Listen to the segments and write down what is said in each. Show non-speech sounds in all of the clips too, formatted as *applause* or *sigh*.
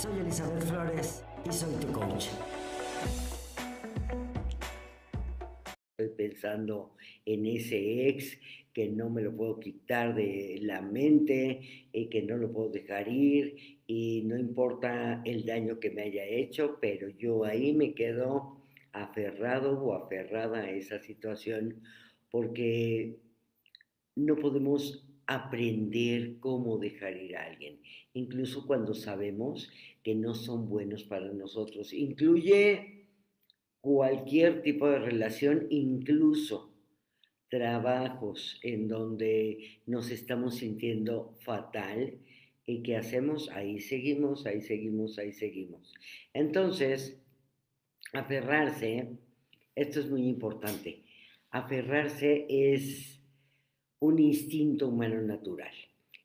Soy Elizabeth Flores y soy tu coach. Estoy pensando en ese ex que no me lo puedo quitar de la mente y que no lo puedo dejar ir y no importa el daño que me haya hecho, pero yo ahí me quedo aferrado o aferrada a esa situación porque no podemos aprender cómo dejar ir a alguien, incluso cuando sabemos que no son buenos para nosotros. Incluye cualquier tipo de relación, incluso trabajos en donde nos estamos sintiendo fatal y que hacemos, ahí seguimos, ahí seguimos, ahí seguimos. Entonces, aferrarse, esto es muy importante, aferrarse es un instinto humano natural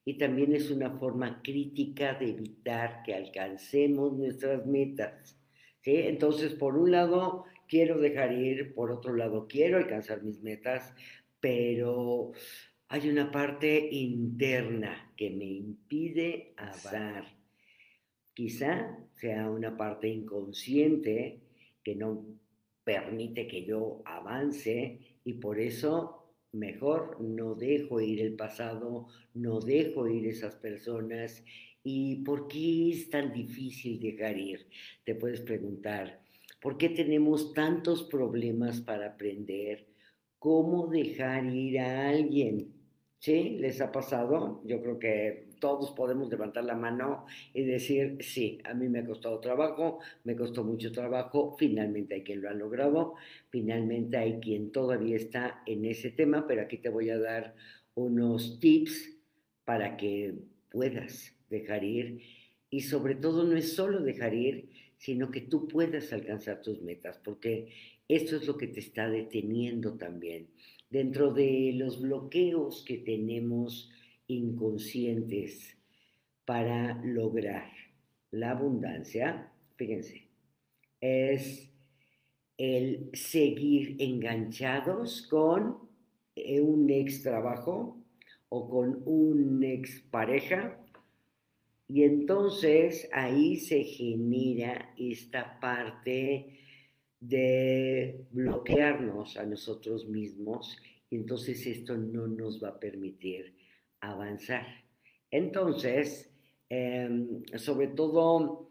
y también es una forma crítica de evitar que alcancemos nuestras metas. ¿sí? Entonces, por un lado, quiero dejar ir, por otro lado, quiero alcanzar mis metas, pero hay una parte interna que me impide avanzar. Quizá sea una parte inconsciente que no permite que yo avance y por eso mejor no dejo ir el pasado, no dejo ir esas personas. ¿Y por qué es tan difícil dejar ir? Te puedes preguntar, ¿por qué tenemos tantos problemas para aprender cómo dejar ir a alguien? ¿Sí? ¿Les ha pasado? Yo creo que todos podemos levantar la mano y decir, sí, a mí me ha costado trabajo, me costó mucho trabajo, finalmente hay quien lo ha logrado, finalmente hay quien todavía está en ese tema, pero aquí te voy a dar unos tips para que puedas dejar ir y sobre todo no es solo dejar ir, sino que tú puedas alcanzar tus metas, porque esto es lo que te está deteniendo también. Dentro de los bloqueos que tenemos, inconscientes para lograr la abundancia, fíjense, es el seguir enganchados con eh, un ex trabajo o con un ex pareja y entonces ahí se genera esta parte de bloquearnos a nosotros mismos y entonces esto no nos va a permitir avanzar. Entonces, em, sobre todo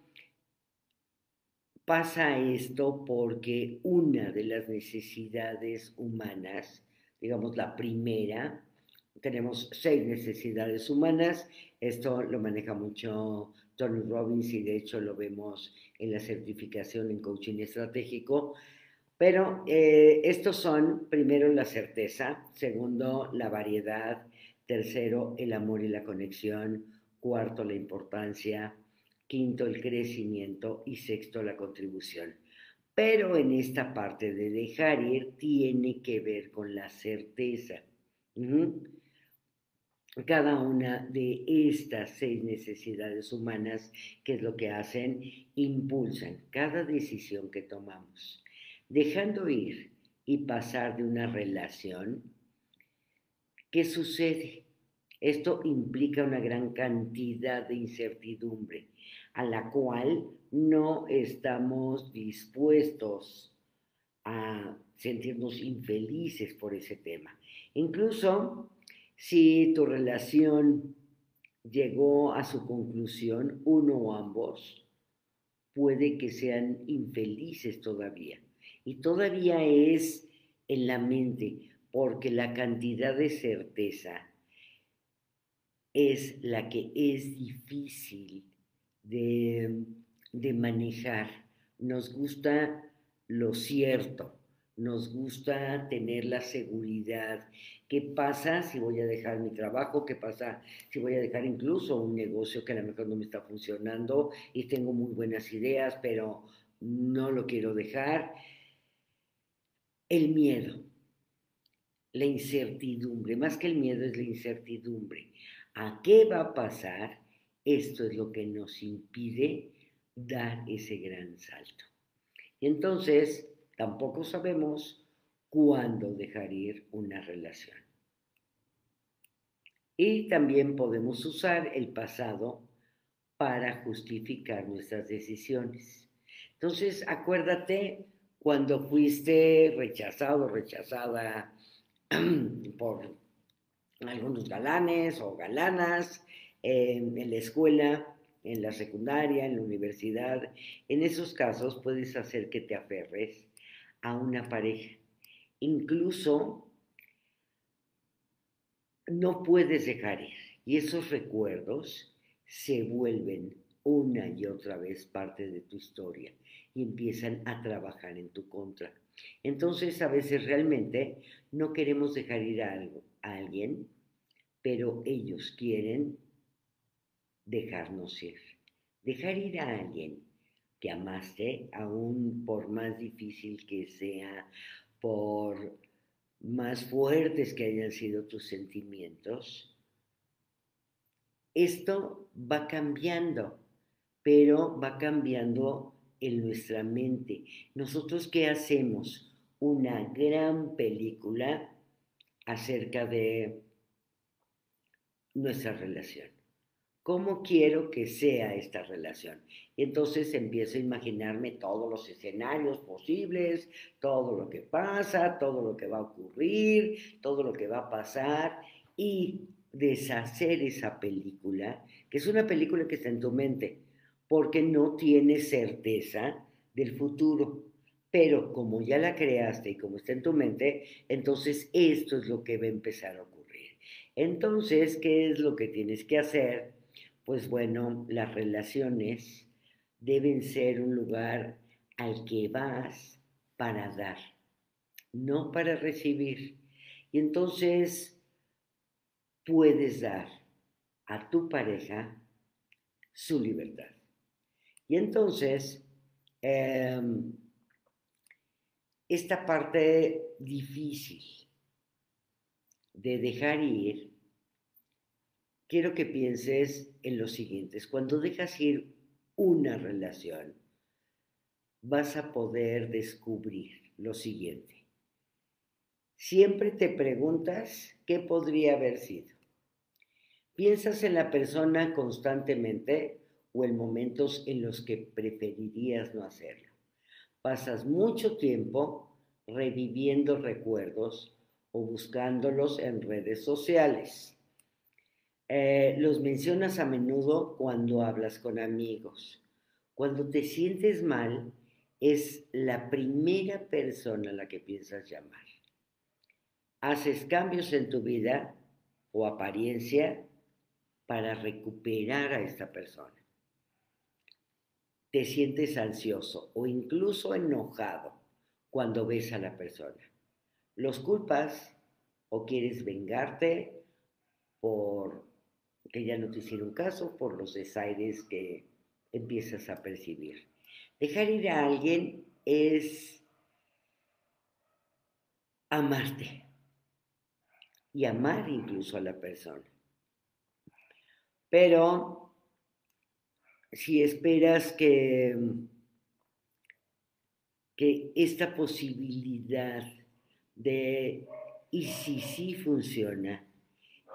pasa esto porque una de las necesidades humanas, digamos la primera, tenemos seis necesidades humanas, esto lo maneja mucho Tony Robbins y de hecho lo vemos en la certificación en coaching estratégico, pero eh, estos son primero la certeza, segundo la variedad, Tercero, el amor y la conexión. Cuarto, la importancia. Quinto, el crecimiento. Y sexto, la contribución. Pero en esta parte de dejar ir tiene que ver con la certeza. Cada una de estas seis necesidades humanas, que es lo que hacen, impulsan cada decisión que tomamos. Dejando ir y pasar de una relación, ¿qué sucede? Esto implica una gran cantidad de incertidumbre a la cual no estamos dispuestos a sentirnos infelices por ese tema. Incluso si tu relación llegó a su conclusión, uno o ambos, puede que sean infelices todavía. Y todavía es en la mente, porque la cantidad de certeza es la que es difícil de, manejar. Nos gusta lo cierto, nos gusta tener la seguridad. ¿Qué pasa si voy a dejar mi trabajo? ¿Qué pasa si voy a dejar incluso un negocio que a lo mejor no me está funcionando y tengo muy buenas ideas, pero no lo quiero dejar? El miedo, la incertidumbre, más que el miedo es la incertidumbre. ¿A qué va a pasar? Esto es lo que nos impide dar ese gran salto. Y entonces tampoco sabemos cuándo dejar ir una relación. Y también podemos usar el pasado para justificar nuestras decisiones. Entonces, acuérdate cuando fuiste rechazado, rechazada *clears throat* por algunos galanes o galanas en, la escuela, en la secundaria, en la universidad. En esos casos puedes hacer que te aferres a una pareja. Incluso no puedes dejar ir. Y esos recuerdos se vuelven una y otra vez parte de tu historia y empiezan a trabajar en tu contra. Entonces a veces realmente no queremos dejar ir a, a alguien, pero ellos quieren dejarnos ir. Dejar ir a alguien que amaste, aún por más difícil que sea, por más fuertes que hayan sido tus sentimientos, esto va cambiando, pero va cambiando en nuestra mente. Nosotros qué hacemos? Una gran película acerca de nuestra relación. ¿Cómo quiero que sea esta relación? Entonces empiezo a imaginarme todos los escenarios posibles, todo lo que pasa, todo lo que va a ocurrir, todo lo que va a pasar y deshacer esa película, que es una película que está en tu mente, porque no tienes certeza del futuro. Pero como ya la creaste y como está en tu mente, entonces esto es lo que va a empezar a ocurrir. Entonces, ¿qué es lo que tienes que hacer? pues bueno, las relaciones deben ser un lugar al que vas para dar, no para recibir. Y entonces puedes dar a tu pareja su libertad. Y entonces, em, esta parte difícil de dejar ir quiero que pienses en lo siguiente. Cuando dejas ir una relación, vas a poder descubrir lo siguiente. Siempre te preguntas qué podría haber sido. Piensas en la persona constantemente o en momentos en los que preferirías no hacerlo. Pasas mucho tiempo reviviendo recuerdos o buscándolos en redes sociales. Eh, los mencionas a menudo cuando hablas con amigos. Cuando te sientes mal, es la primera persona a la que piensas llamar. Haces cambios en tu vida o apariencia para recuperar a esta persona. Te sientes ansioso o incluso enojado cuando ves a la persona. Los culpas o quieres vengarte por que ya no te hicieron caso por los desaires que empiezas a percibir. Dejar ir a alguien es amarte y amar incluso a la persona. Pero si esperas que, que esta posibilidad de y si sí funciona,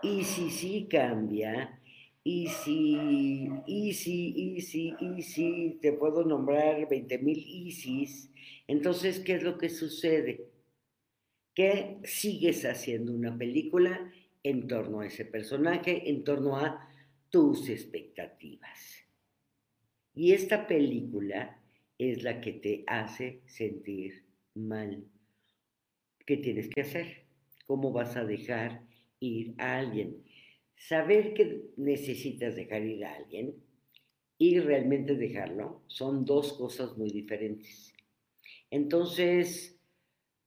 y si sí cambia, y si, y si, y si, y si, te puedo nombrar 20 mil ISIS, entonces, ¿qué es lo que sucede? Que sigues haciendo una película en torno a ese personaje, en torno a tus expectativas. Y esta película es la que te hace sentir mal. ¿Qué tienes que hacer? ¿Cómo vas a dejar ir a alguien. Saber que necesitas dejar ir a alguien y realmente dejarlo son dos cosas muy diferentes. Entonces,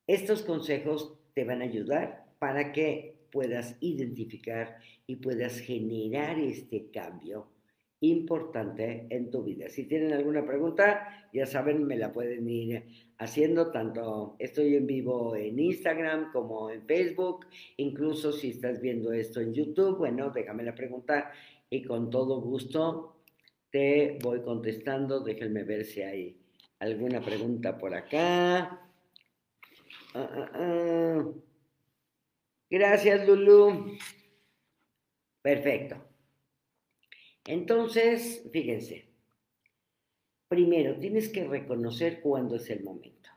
estos consejos te van a ayudar para que puedas identificar y puedas generar este cambio importante en tu vida. Si tienen alguna pregunta, ya saben, me la pueden ir haciendo, tanto estoy en vivo en Instagram como en Facebook, incluso si estás viendo esto en YouTube, bueno, déjame la pregunta y con todo gusto te voy contestando. Déjenme ver si hay alguna pregunta por acá. Ah, ah, ah. Gracias, Lulu. Perfecto. Entonces, fíjense, primero tienes que reconocer cuándo es el momento.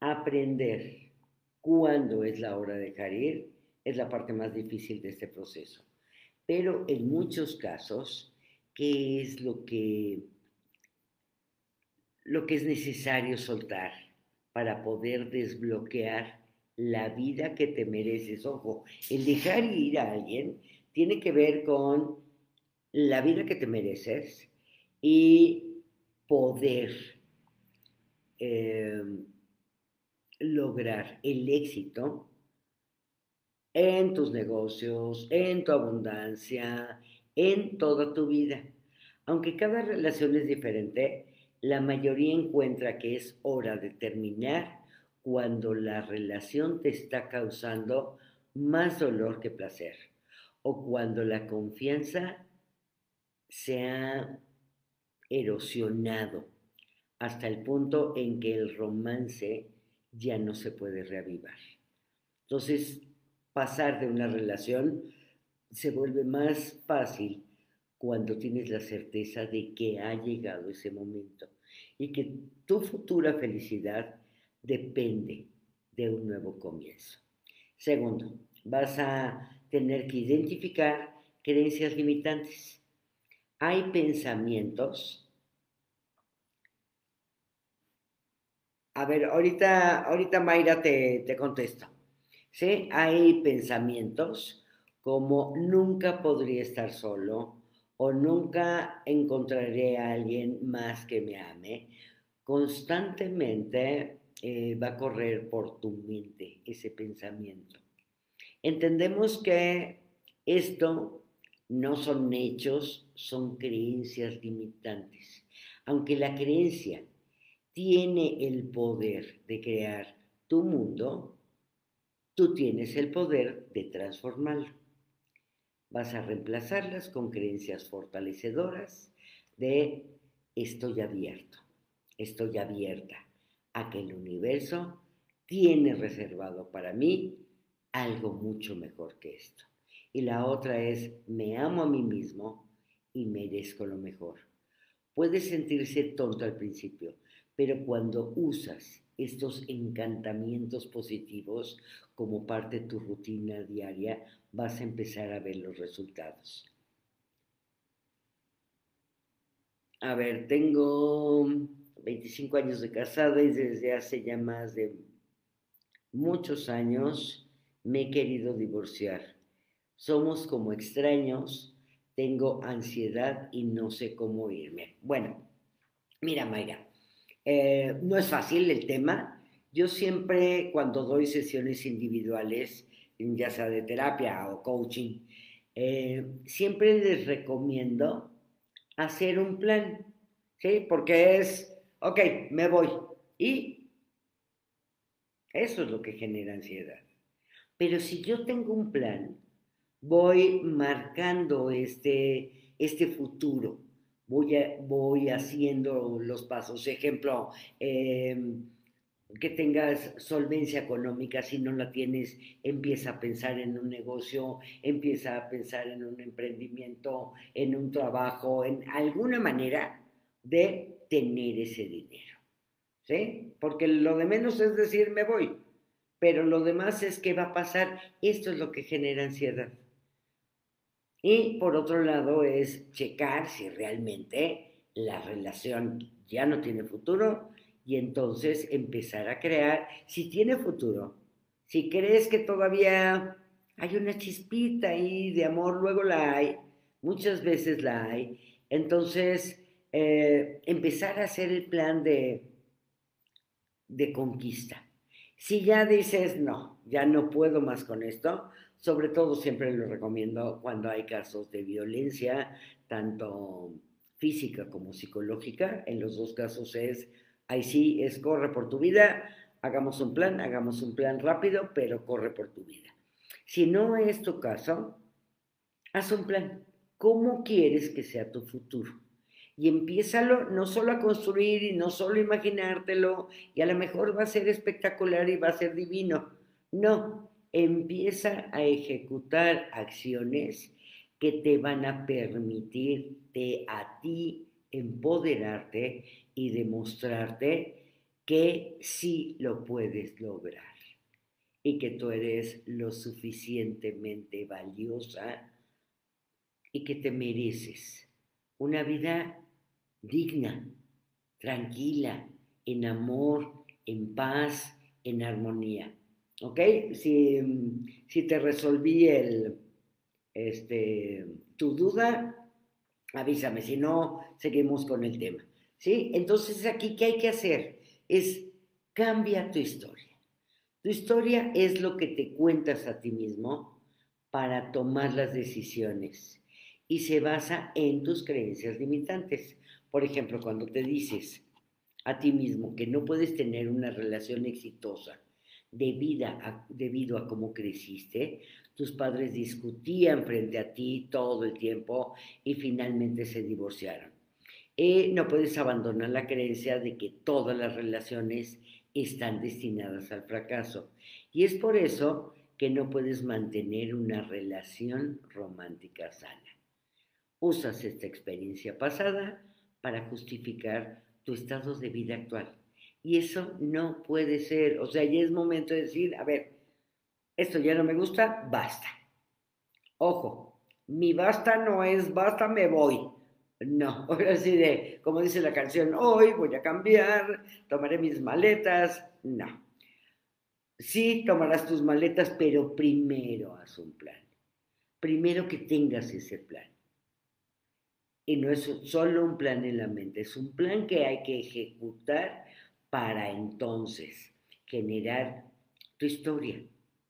Aprender cuándo es la hora de dejar ir es la parte más difícil de este proceso. Pero en muchos casos, ¿qué es lo que, lo que es necesario soltar para poder desbloquear la vida que te mereces? Ojo, el dejar ir a alguien tiene que ver con la vida que te mereces y poder em, lograr el éxito en tus negocios, en tu abundancia, en toda tu vida. Aunque cada relación es diferente, la mayoría encuentra que es hora de terminar cuando la relación te está causando más dolor que placer o cuando la confianza se ha erosionado hasta el punto en que el romance ya no se puede reavivar. Entonces, pasar de una relación se vuelve más fácil cuando tienes la certeza de que ha llegado ese momento y que tu futura felicidad depende de un nuevo comienzo. Segundo, vas a tener que identificar creencias limitantes. Hay pensamientos. A ver, ahorita, ahorita Mayra te, te contesto. ¿Sí? Hay pensamientos como nunca podría estar solo o nunca encontraré a alguien más que me ame. Constantemente eh, va a correr por tu mente ese pensamiento. Entendemos que esto no son hechos, son creencias limitantes. Aunque la creencia tiene el poder de crear tu mundo, tú tienes el poder de transformarlo. Vas a reemplazarlas con creencias fortalecedoras de estoy abierto, estoy abierta a que el universo tiene reservado para mí algo mucho mejor que esto. Y la otra es, me amo a mí mismo y merezco lo mejor. Puede sentirse tonto al principio, pero cuando usas estos encantamientos positivos como parte de tu rutina diaria, vas a empezar a ver los resultados. A ver, tengo 25 años de casada y desde hace ya más de muchos años me he querido divorciar. Somos como extraños, tengo ansiedad y no sé cómo irme. Bueno, mira Mayra, eh, no es fácil el tema. Yo siempre cuando doy sesiones individuales, ya sea de terapia o coaching, eh, siempre les recomiendo hacer un plan, ¿sí? Porque es, ok, me voy. Y eso es lo que genera ansiedad. Pero si yo tengo un plan, voy marcando este, este futuro, voy, voy haciendo los pasos. Ejemplo, em, que tengas solvencia económica, si no la tienes, empieza a pensar en un negocio, empieza a pensar en un emprendimiento, en un trabajo, en alguna manera de tener ese dinero. ¿Sí? Porque lo de menos es decir, me voy pero lo demás es que va a pasar, esto es lo que genera ansiedad. Y por otro lado es checar si realmente la relación ya no tiene futuro y entonces empezar a crear, si tiene futuro, si crees que todavía hay una chispita ahí de amor, luego la hay, muchas veces la hay, entonces eh, empezar a hacer el plan de, de conquista. Si ya dices, no, ya no puedo más con esto, sobre todo siempre lo recomiendo cuando hay casos de violencia, tanto física como psicológica. En los dos casos es, ahí sí, es corre por tu vida, hagamos un plan, hagamos un plan rápido, pero corre por tu vida. Si no es tu caso, haz un plan. ¿Cómo quieres que sea tu futuro? y empiézalo no solo a construir y no solo a imaginártelo y a lo mejor va a ser espectacular y va a ser divino. No, empieza a ejecutar acciones que te van a permitirte a ti empoderarte y demostrarte que sí lo puedes lograr y que tú eres lo suficientemente valiosa y que te mereces una vida digna, tranquila, en amor, en paz, en armonía. ¿Ok? Si, si te resolví el, este, tu duda, avísame, si no, seguimos con el tema. ¿Sí? Entonces aquí, ¿qué hay que hacer? Es cambia tu historia. Tu historia es lo que te cuentas a ti mismo para tomar las decisiones y se basa en tus creencias limitantes. Por ejemplo, cuando te dices a ti mismo que no puedes tener una relación exitosa a, debido a cómo creciste, tus padres discutían frente a ti todo el tiempo y finalmente se divorciaron. Eh, no puedes abandonar la creencia de que todas las relaciones están destinadas al fracaso. Y es por eso que no puedes mantener una relación romántica sana. Usas esta experiencia pasada para justificar tu estado de vida actual. Y eso no puede ser. O sea, ya es momento de decir, a ver, esto ya no me gusta, basta. Ojo, mi basta no es basta, me voy. No, *laughs* ahora sí de, como dice la canción, hoy voy a cambiar, tomaré mis maletas. No. Sí, tomarás tus maletas, pero primero haz un plan. Primero que tengas ese plan. Y no es solo un plan en la mente, es un plan que hay que ejecutar para entonces generar tu historia.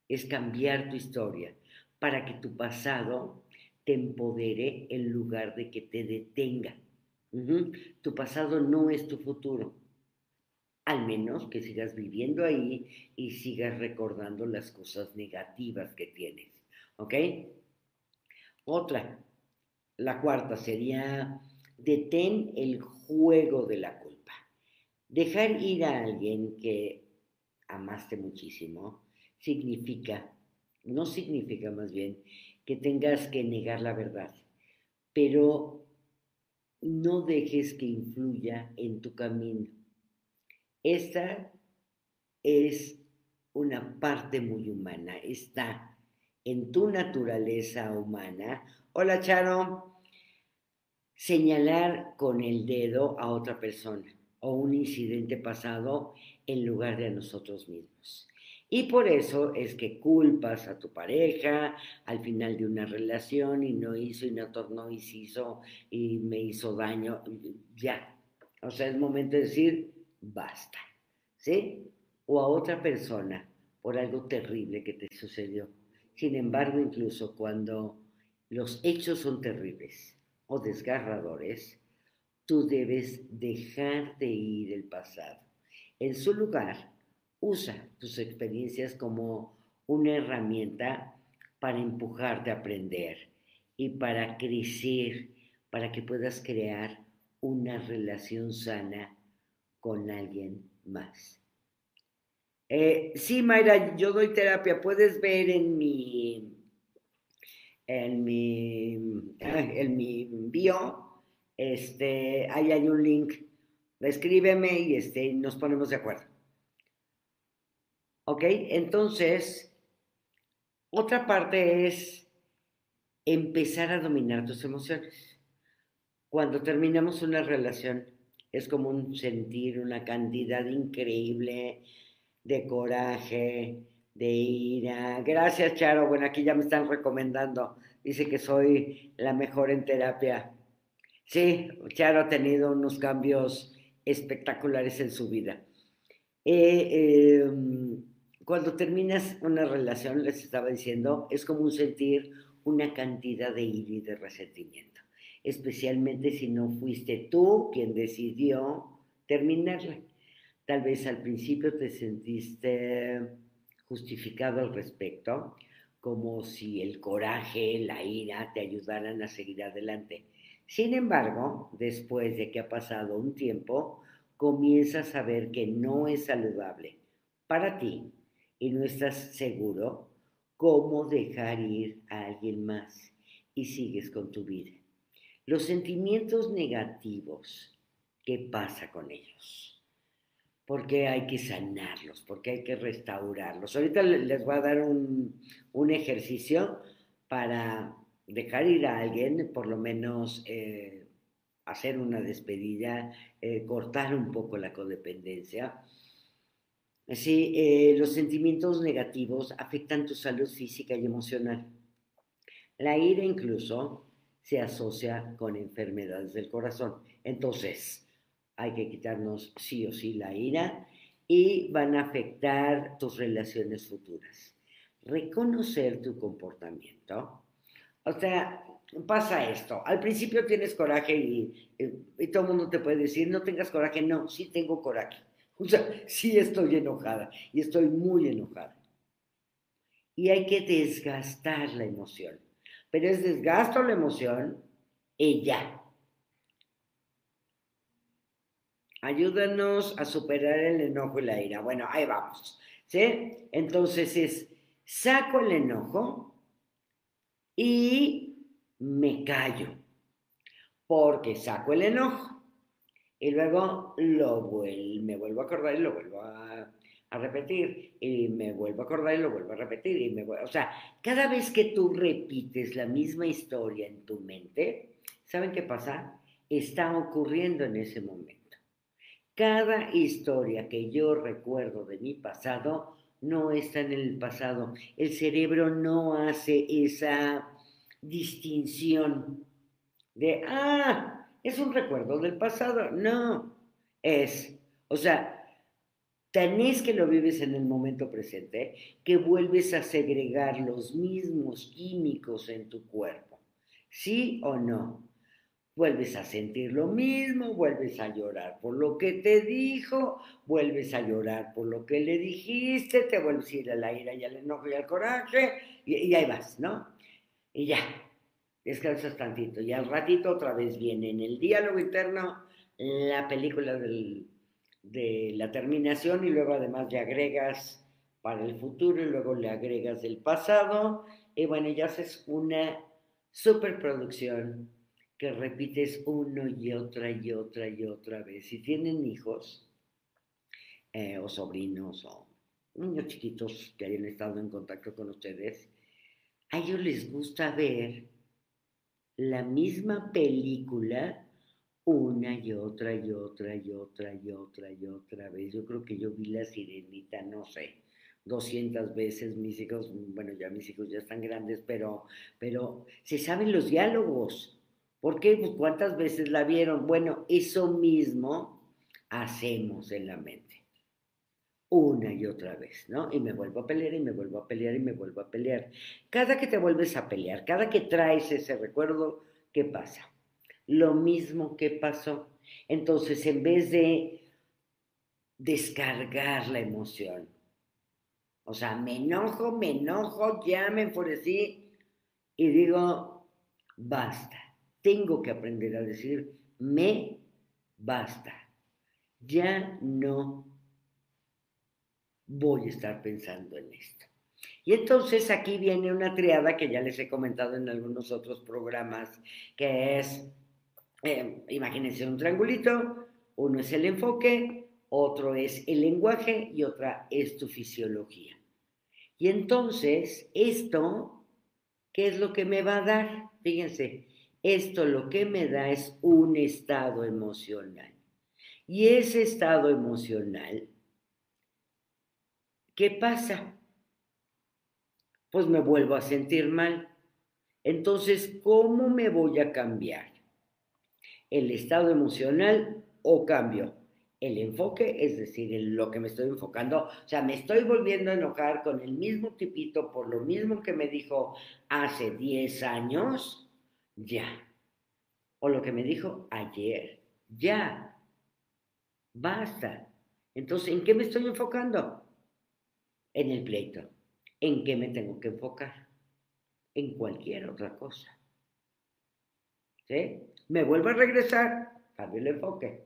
Es cambiar tu historia para que tu pasado te empodere en lugar de que te detenga. Tu pasado no es tu futuro. Al menos que sigas viviendo ahí y sigas recordando las cosas negativas que tienes. ¿Ok? Otra, la cuarta sería, detén el juego de la culpa. Dejar ir a alguien que amaste muchísimo significa, no significa más bien, que tengas que negar la verdad, pero no dejes que influya en tu camino. Esta es una parte muy humana, está en tu naturaleza humana. Hola, Charo señalar con el dedo a otra persona o un incidente pasado en lugar de a nosotros mismos. Y por eso es que culpas a tu pareja al final de una relación y no hizo y no tornó y se hizo y me hizo daño. Ya. O sea, es momento de decir, basta. ¿Sí? O a otra persona por algo terrible que te sucedió. Sin embargo, incluso cuando los hechos son terribles, o desgarradores, tú debes dejar de ir el pasado. En su lugar, usa tus experiencias como una herramienta para empujarte a aprender y para crecer, para que puedas crear una relación sana con alguien más. Eh, sí, Mayra, yo doy terapia. Puedes ver en mi en mi, en mi bio, este, ahí hay un link, escríbeme y este, nos ponemos de acuerdo. ¿Ok? Entonces, otra parte es empezar a dominar tus emociones. Cuando terminamos una relación, es como un sentir una cantidad increíble de coraje, de ira. Gracias, Charo. Bueno, aquí ya me están recomendando. Dice que soy la mejor en terapia. Sí, Charo ha tenido unos cambios espectaculares en su vida. Eh, em, cuando terminas una relación, les estaba diciendo, es como un sentir una cantidad de ira y de resentimiento, especialmente si no fuiste tú quien decidió terminarla. Tal vez al principio te sentiste justificado al respecto, como si el coraje, la ira te ayudaran a seguir adelante. Sin embargo, después de que ha pasado un tiempo, comienzas a ver que no es saludable para ti y no estás seguro cómo dejar ir a alguien más. y sigues con tu vida. Los sentimientos negativos, ¿qué pasa con ellos? Porque hay que sanarlos, porque hay que restaurarlos. Ahorita les voy a dar un, ejercicio para dejar ir a alguien, por lo menos eh, hacer una despedida, eh, cortar un poco la codependencia. Sí, eh, los sentimientos negativos afectan tu salud física y emocional. La ira incluso se asocia con enfermedades del corazón. Entonces, hay que quitarnos sí o sí la ira y van a afectar tus relaciones futuras. Reconocer tu comportamiento. O sea, pasa esto. Al principio tienes coraje y, todo el mundo te puede decir, no tengas coraje. No, sí tengo coraje. *laughs* O sea, sí estoy enojada y estoy muy enojada. Y hay que desgastar la emoción pero es desgasto la emoción y ya. Ayúdanos a superar el enojo y la ira. Bueno, ahí vamos. ¿Sí? Entonces es, saco el enojo y me callo, porque saco el enojo y luego lo me vuelvo a acordar y lo vuelvo a a repetir y me vuelvo a acordar y lo vuelvo a repetir y me o sea, cada vez que tú repites la misma historia en tu mente, ¿saben qué pasa? Está ocurriendo en ese momento. Cada historia que yo recuerdo de mi pasado no está en el pasado. El cerebro no hace esa distinción de, ah, es un recuerdo del pasado. No, es, o sea, Tenés que lo vives en el momento presente, que vuelves a segregar los mismos químicos en tu cuerpo. ¿Sí o no? Vuelves a sentir lo mismo, vuelves a llorar por lo que te dijo, vuelves a llorar por lo que le dijiste, te vuelves a ir a la ira y al enojo y al coraje, y, ahí vas, ¿no? Y ya, descansas tantito. Y al ratito otra vez viene en el diálogo interno la película de la terminación y luego además le agregas para el futuro y luego le agregas el pasado y bueno, ya haces una superproducción que repites uno y otra y otra y otra vez. Si tienen hijos eh, o sobrinos o niños chiquitos que hayan estado en contacto con ustedes, a ellos les gusta ver la misma película una y otra y otra y otra y otra y otra vez. Yo creo que yo vi la sirenita, no sé, 200 veces. Mis hijos, bueno, ya mis hijos ya están grandes, pero, pero se saben los diálogos. ¿Por qué? Pues, ¿Cuántas veces la vieron? Bueno, eso mismo hacemos en la mente. Una y otra vez, ¿no? Y me vuelvo a pelear y me vuelvo a pelear y me vuelvo a pelear. Cada que te vuelves a pelear, cada que traes ese recuerdo, ¿qué pasa? lo mismo que pasó. Entonces, en vez de descargar la emoción, o sea, me enojo, me enojo, ya me enfurecí y digo, basta. Tengo que aprender a decir, me basta. Ya no voy a estar pensando en esto. Y entonces aquí viene una triada que ya les he comentado en algunos otros programas, que es eh, imagínense un triangulito, uno es el enfoque, otro es el lenguaje y otra es tu fisiología. Y entonces, esto, ¿qué es lo que me va a dar? Fíjense, esto lo que me da es un estado emocional. Y ese estado emocional, ¿qué pasa? Pues me vuelvo a sentir mal. Entonces, ¿cómo me voy a cambiar? el estado emocional o cambio el enfoque, es decir, en lo que me estoy enfocando, o sea, me estoy volviendo a enojar con el mismo tipito por lo mismo que me dijo hace 10 años, ya. O lo que me dijo ayer, ya. Basta. Entonces, ¿en qué me estoy enfocando? En el pleito. ¿En qué me tengo que enfocar? En cualquier otra cosa. ¿Sí? me vuelvo a regresar, cambio el enfoque.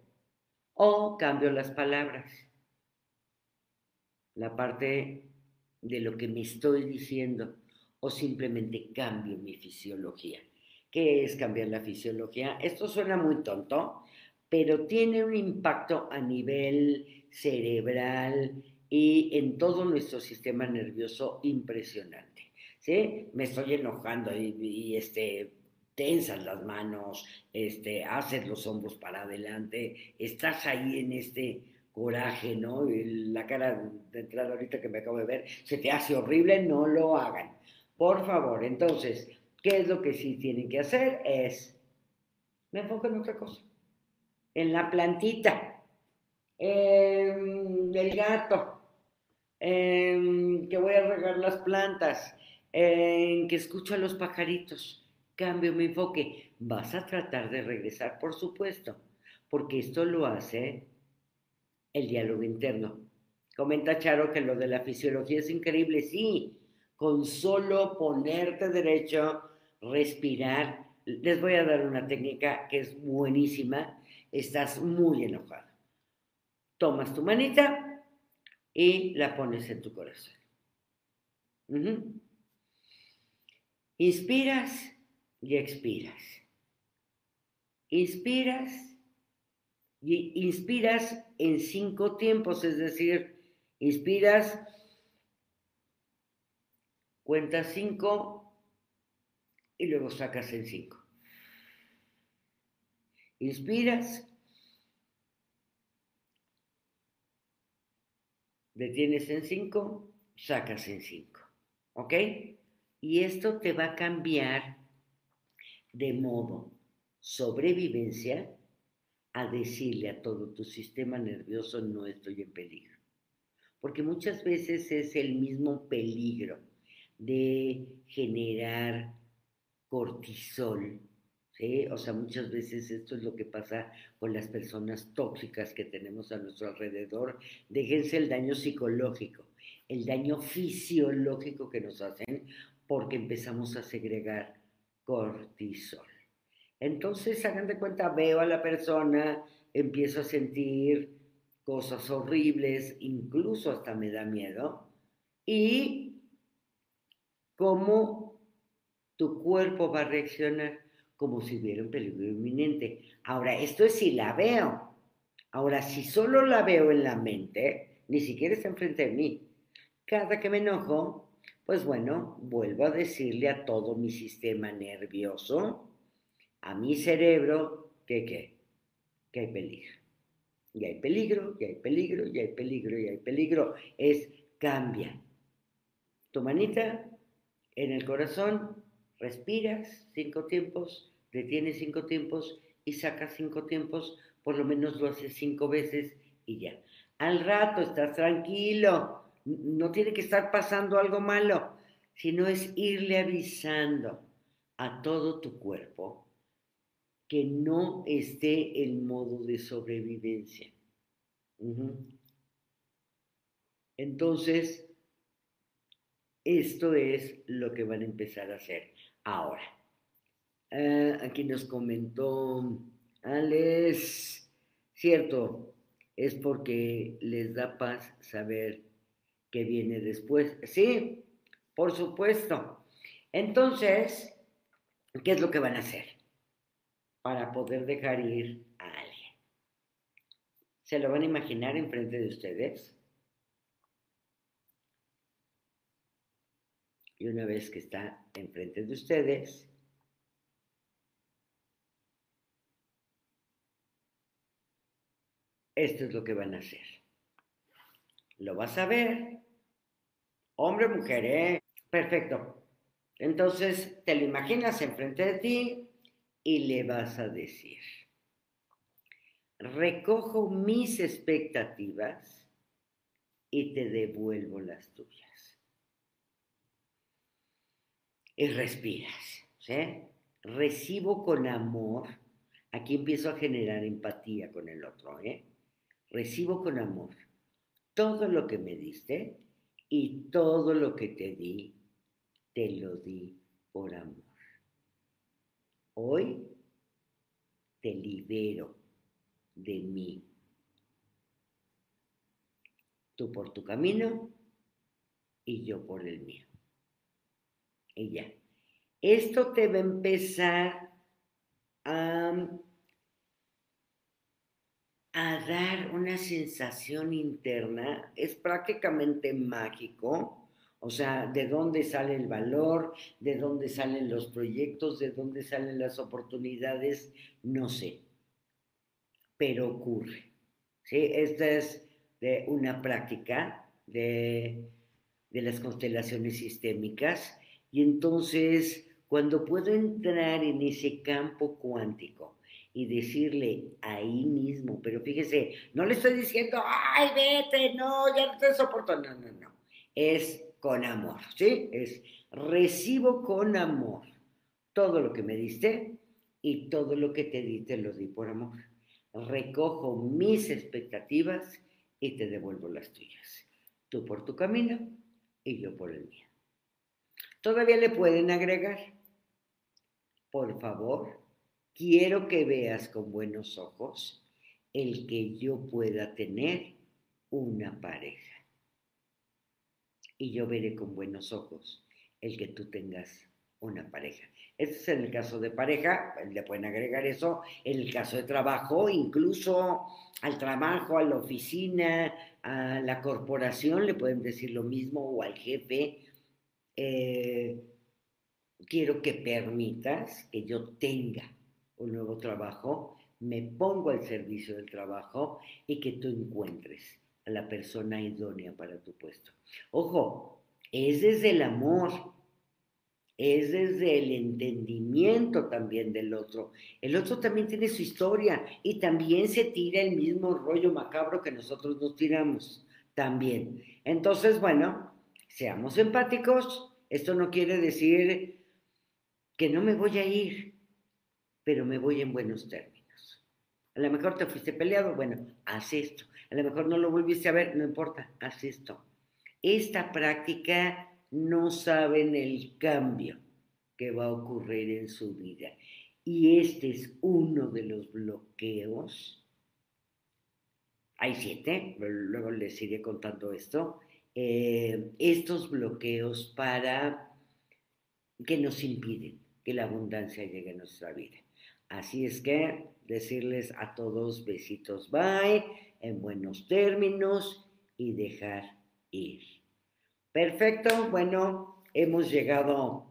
O cambio las palabras. La parte de lo que me estoy diciendo. O simplemente cambio mi fisiología. ¿Qué es cambiar la fisiología? Esto suena muy tonto, pero tiene un impacto a nivel cerebral y en todo nuestro sistema nervioso impresionante. ¿sí? Me estoy enojando y, este, tensas las manos, este, haces los hombros para adelante, estás ahí en este coraje, ¿no? la cara de entrada ahorita que me acabo de ver, se te hace horrible, no lo hagan. Por favor, entonces, ¿qué es lo que sí tienen que hacer? Es, me enfoco en otra cosa, en la plantita, en el gato, en que voy a regar las plantas, en que escucho a los pajaritos, cambio mi enfoque. Vas a tratar de regresar, por supuesto, porque esto lo hace el diálogo interno. Comenta Charo que lo de la fisiología es increíble, sí, con solo ponerte derecho, respirar. Les voy a dar una técnica que es buenísima. Estás muy enojado. Tomas tu manita y la pones en tu corazón. Inspiras y expiras. Inspiras y inspiras en cinco tiempos, es decir, inspiras, cuentas cinco y luego sacas en cinco. Inspiras, detienes en cinco, sacas en cinco. ¿Ok? Y esto te va a cambiar de modo sobrevivencia a decirle a todo tu sistema nervioso no estoy en peligro. Porque muchas veces es el mismo peligro de generar cortisol. ¿sí? O sea, muchas veces esto es lo que pasa con las personas tóxicas que tenemos a nuestro alrededor. Déjense el daño psicológico, el daño fisiológico que nos hacen porque empezamos a segregar cortisol. Entonces, hagan de cuenta, veo a la persona, empiezo a sentir cosas horribles, incluso hasta me da miedo, y cómo tu cuerpo va a reaccionar como si hubiera un peligro inminente. Ahora, esto es si la veo. Ahora, si solo la veo en la mente, ni siquiera está enfrente de mí. Cada que me enojo, pues bueno, vuelvo a decirle a todo mi sistema nervioso, a mi cerebro que qué, que hay peligro. Y hay peligro, y hay peligro, y hay peligro, y hay peligro. Es cambia. Tu manita en el corazón, respiras cinco tiempos, detienes cinco tiempos y sacas cinco tiempos, por lo menos lo haces cinco veces y ya. Al rato estás tranquilo, no tiene que estar pasando algo malo, sino es irle avisando a todo tu cuerpo que no esté en modo de sobrevivencia. Entonces, esto es lo que van a empezar a hacer ahora. Ah, aquí nos comentó Alex, cierto, es porque les da paz saber qué viene después. Sí, por supuesto. Entonces, ¿qué es lo que van a hacer? para poder dejar ir a alguien. ¿Se lo van a imaginar enfrente de ustedes? Y una vez que está enfrente de ustedes, esto es lo que van a hacer. Lo vas a ver. Hombre o mujer, ¿eh? Perfecto. Entonces, te lo imaginas enfrente de ti, y le vas a decir, recojo mis expectativas y te devuelvo las tuyas. Y respiras, ¿sí? Recibo con amor, aquí empiezo a generar empatía con el otro, ¿eh? Recibo con amor todo lo que me diste y todo lo que te di, te lo di por amor. Hoy te libero de mí. Tú por tu camino y yo por el mío. Esto te va a empezar a, dar una sensación interna, es prácticamente mágico. O sea, de dónde sale el valor, de dónde salen los proyectos, de dónde salen las oportunidades, no sé. Pero ocurre. ¿sí? Esta es una práctica de, de las constelaciones sistémicas. Y entonces, cuando puedo entrar en ese campo cuántico, y decirle ahí mismo, pero fíjese, no le estoy diciendo, ay, vete, no, ya no te soporto, no, no, no, es con amor, ¿sí? Es recibo con amor todo lo que me diste y todo lo que te di te lo di por amor. Recojo mis expectativas y te devuelvo las tuyas. Tú por tu camino y yo por el mío. Todavía le pueden agregar, por favor, quiero que veas con buenos ojos el que yo pueda tener una pareja. Y yo veré con buenos ojos el que tú tengas una pareja. Este es en el caso de pareja, le pueden agregar eso, en el caso de trabajo, incluso al trabajo, a la oficina, a la corporación, le pueden decir lo mismo, o al jefe. Eh, quiero que permitas que yo tenga un nuevo trabajo, me pongo al servicio del trabajo y que tú encuentres a la persona idónea para tu puesto. Ojo, es desde el amor, es desde el entendimiento también del otro. El otro también tiene su historia y también se tira el mismo rollo macabro que nosotros nos tiramos también. Entonces, bueno, seamos empáticos. Esto no quiere decir que no me voy a ir, pero me voy en buenos términos. A lo mejor te fuiste peleado, bueno, haz esto. A lo mejor no lo volviste a ver, no importa, haz esto. Esta práctica no saben el cambio que va a ocurrir en su vida. Y este es uno de los bloqueos. Hay siete, luego les iré contando esto. Eh, estos bloqueos para que nos impiden que la abundancia llegue a nuestra vida. Así es que decirles a todos besitos bye, en buenos términos y dejar ir. Perfecto, bueno, hemos llegado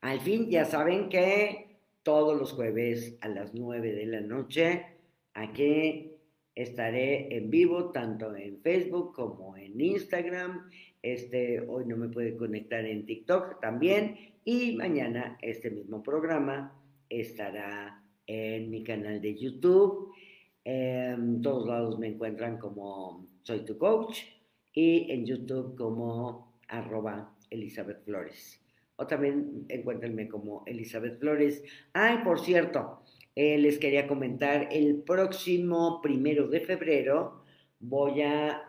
al fin. Ya saben que todos los jueves a las 9 de la noche aquí estaré en vivo tanto en Facebook como en Instagram. Este hoy no me puede conectar en TikTok también y mañana este mismo programa estará en mi canal de YouTube. En todos lados me encuentran como Soy tu Coach y en YouTube como arroba Elizabeth Flores. O también encuéntrenme como Elizabeth Flores. Ay, por cierto, eh, les quería comentar, el próximo primero de febrero voy a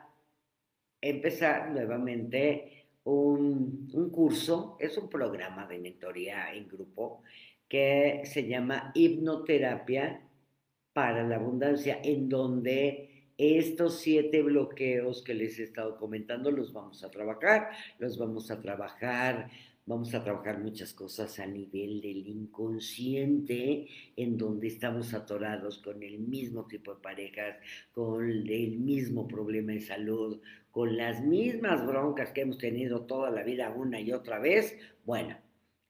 empezar nuevamente un, un curso, es un programa de mentoría en grupo que se llama hipnoterapia para la abundancia, en donde estos siete bloqueos que les he estado comentando los vamos a trabajar, los vamos a trabajar, vamos a trabajar muchas cosas a nivel del inconsciente, en donde estamos atorados con el mismo tipo de parejas, con el mismo problema de salud, con las mismas broncas que hemos tenido toda la vida una y otra vez. Bueno,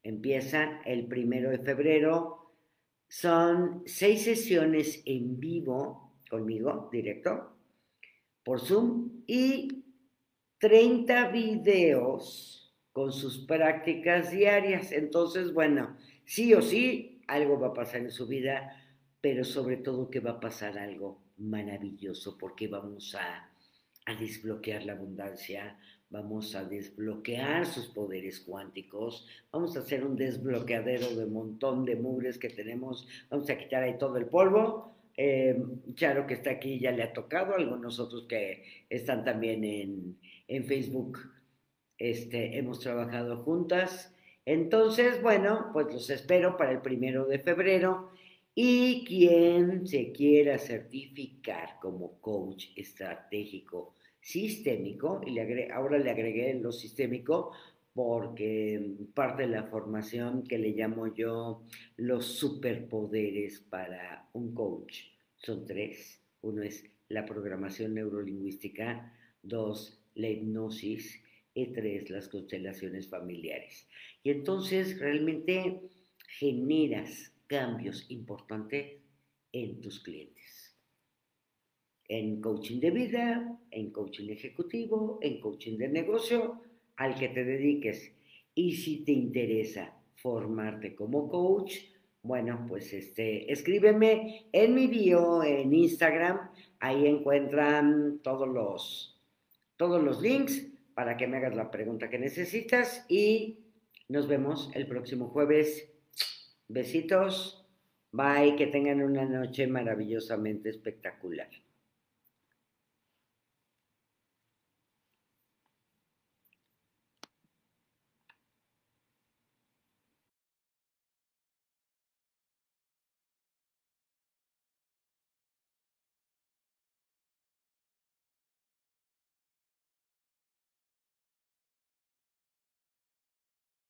Empieza el primero de febrero. Son seis sesiones en vivo conmigo, directo, por Zoom, y 30 videos con sus prácticas diarias. Entonces, bueno, sí o sí, algo va a pasar en su vida, pero sobre todo que va a pasar algo maravilloso porque vamos a, a desbloquear la abundancia, vamos a desbloquear sus poderes cuánticos, vamos a hacer un desbloqueadero de montón de mugres que tenemos, vamos a quitar ahí todo el polvo. Eh, Charo que está aquí ya le ha tocado, algunos otros que están también en, en Facebook, este, hemos trabajado juntas. Entonces, bueno, pues los espero para el primero de febrero. Y quien se quiera certificar como coach estratégico sistémico, y ahora le agregué lo sistémico, porque parte de la formación que le llamo yo los superpoderes para un coach son tres. Uno es la programación neurolingüística, dos, la hipnosis y tres, las constelaciones familiares. Y entonces realmente generas cambios importantes en tus clientes. En coaching de vida, en coaching ejecutivo, en coaching de negocio, al que te dediques. Y si te interesa formarte como coach, bueno, pues este, escríbeme en mi bio en Instagram, ahí encuentran todos los, todos los links para que me hagas la pregunta que necesitas y nos vemos el próximo jueves. Besitos, bye, que tengan una noche maravillosamente espectacular.